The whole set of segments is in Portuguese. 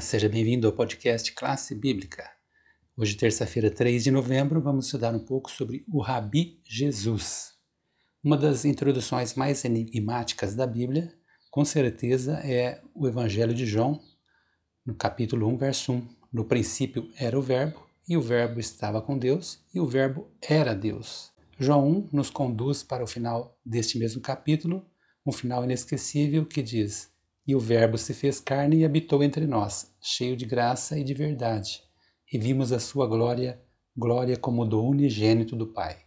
Seja bem-vindo ao podcast Classe Bíblica. Hoje, terça-feira, 3 de novembro, vamos estudar um pouco sobre o Rabi Jesus. Uma das introduções mais enigmáticas da Bíblia, com certeza, é o Evangelho de João, no capítulo 1, verso 1. No princípio era o Verbo, e o Verbo estava com Deus, e o Verbo era Deus. João 1 nos conduz para o final deste mesmo capítulo, um final inesquecível que diz: e o Verbo se fez carne e habitou entre nós, cheio de graça e de verdade, e vimos a sua glória, glória como do unigênito do Pai.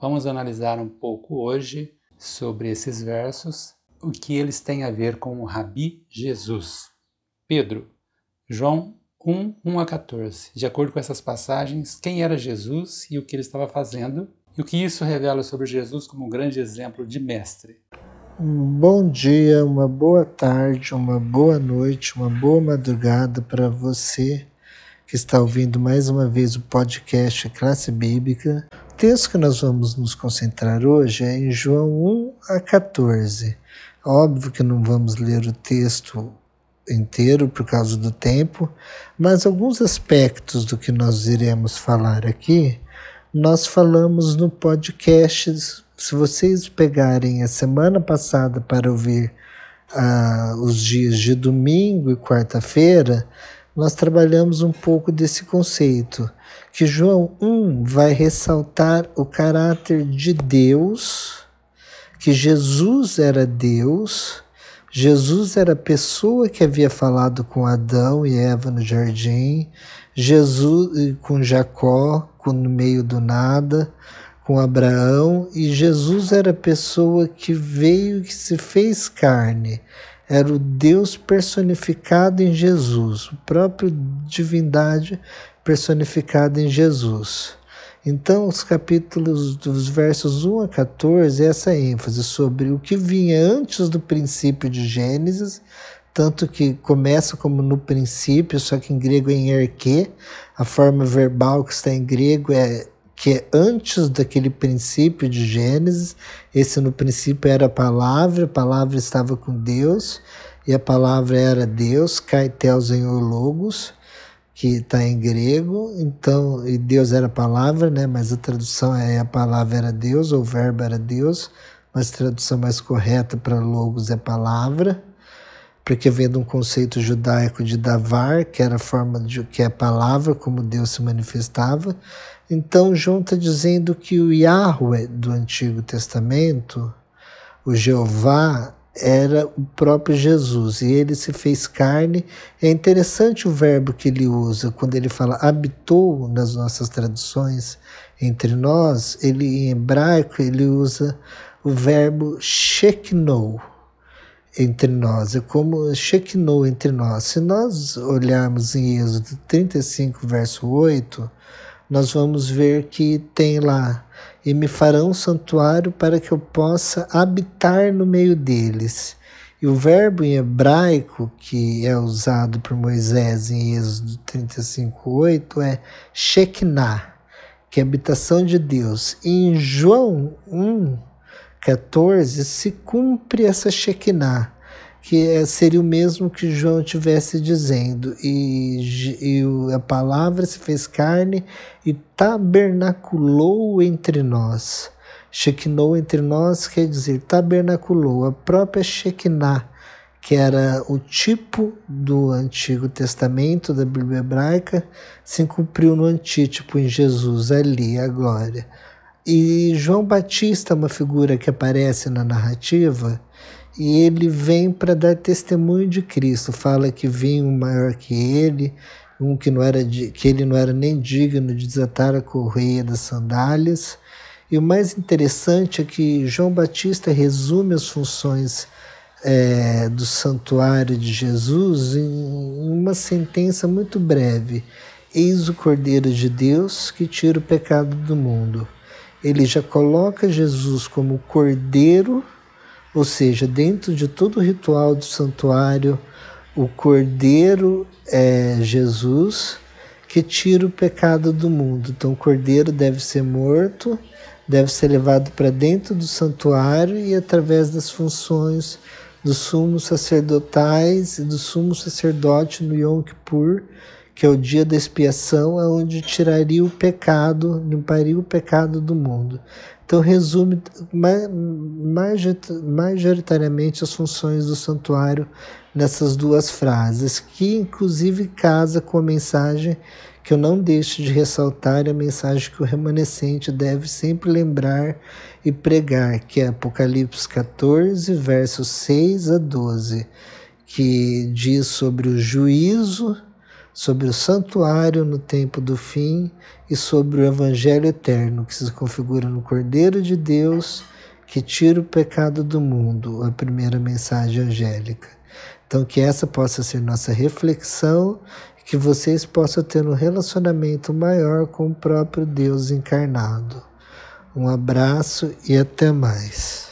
Vamos analisar um pouco hoje sobre esses versos, o que eles têm a ver com o Rabi Jesus. Pedro, João 1, 1 a 14. De acordo com essas passagens, quem era Jesus e o que ele estava fazendo, e o que isso revela sobre Jesus como um grande exemplo de mestre. Um bom dia, uma boa tarde, uma boa noite, uma boa madrugada para você que está ouvindo mais uma vez o podcast Classe Bíblica. O texto que nós vamos nos concentrar hoje é em João 1 a 14. Óbvio que não vamos ler o texto inteiro por causa do tempo, mas alguns aspectos do que nós iremos falar aqui, nós falamos no podcast se vocês pegarem a semana passada para ouvir ah, os dias de domingo e quarta-feira, nós trabalhamos um pouco desse conceito, que João 1 vai ressaltar o caráter de Deus, que Jesus era Deus, Jesus era a pessoa que havia falado com Adão e Eva no jardim, Jesus com Jacó no meio do nada, com Abraão e Jesus era a pessoa que veio que se fez carne. Era o Deus personificado em Jesus, o próprio divindade personificada em Jesus. Então, os capítulos dos versos 1 a 14, essa ênfase sobre o que vinha antes do princípio de Gênesis, tanto que começa como no princípio, só que em grego é em erque, a forma verbal que está em grego é que é antes daquele princípio de Gênesis. Esse no princípio era a palavra, a palavra estava com Deus e a palavra era Deus, Kaiteus em Logos, que está em grego. Então, e Deus era a palavra, né? Mas a tradução é a palavra era Deus, ou o verbo era Deus, mas a tradução mais correta para Logos é palavra porque vem de um conceito judaico de davar, que era a forma de que é a palavra, como Deus se manifestava. Então, João está dizendo que o Yahweh do Antigo Testamento, o Jeová, era o próprio Jesus e ele se fez carne. É interessante o verbo que ele usa quando ele fala habitou nas nossas traduções entre nós. Ele em hebraico ele usa o verbo sheknou entre nós, é como Shekinah entre nós. Se nós olharmos em Êxodo 35, verso 8, nós vamos ver que tem lá: E me farão um santuário para que eu possa habitar no meio deles. E o verbo em hebraico que é usado por Moisés em Êxodo 35, 8 é Shekinah, que é habitação de Deus. E em João 1, 14 se cumpre essa Shekinah, que é, seria o mesmo que João estivesse dizendo, e, e a palavra se fez carne e tabernaculou entre nós. Shekinou entre nós quer dizer tabernaculou, a própria Shekinah, que era o tipo do Antigo Testamento, da Bíblia hebraica, se cumpriu no antítipo em Jesus, ali, a glória. E João Batista, uma figura que aparece na narrativa, e ele vem para dar testemunho de Cristo. Fala que vinha um maior que ele, um que não era que ele não era nem digno de desatar a correia das sandálias. E o mais interessante é que João Batista resume as funções é, do santuário de Jesus em uma sentença muito breve: Eis o Cordeiro de Deus que tira o pecado do mundo ele já coloca Jesus como cordeiro, ou seja, dentro de todo o ritual do santuário, o cordeiro é Jesus que tira o pecado do mundo. Então, o cordeiro deve ser morto, deve ser levado para dentro do santuário e, através das funções dos sumos sacerdotais e do sumo sacerdote no Yom Kippur, que é o dia da expiação, é onde tiraria o pecado, limparia o pecado do mundo. Então, resume majoritariamente as funções do santuário nessas duas frases, que inclusive casa com a mensagem que eu não deixo de ressaltar, a mensagem que o remanescente deve sempre lembrar e pregar, que é Apocalipse 14, versos 6 a 12, que diz sobre o juízo sobre o santuário no tempo do fim e sobre o evangelho eterno que se configura no Cordeiro de Deus que tira o pecado do mundo, a primeira mensagem angélica. Então, que essa possa ser nossa reflexão, que vocês possam ter um relacionamento maior com o próprio Deus encarnado. Um abraço e até mais.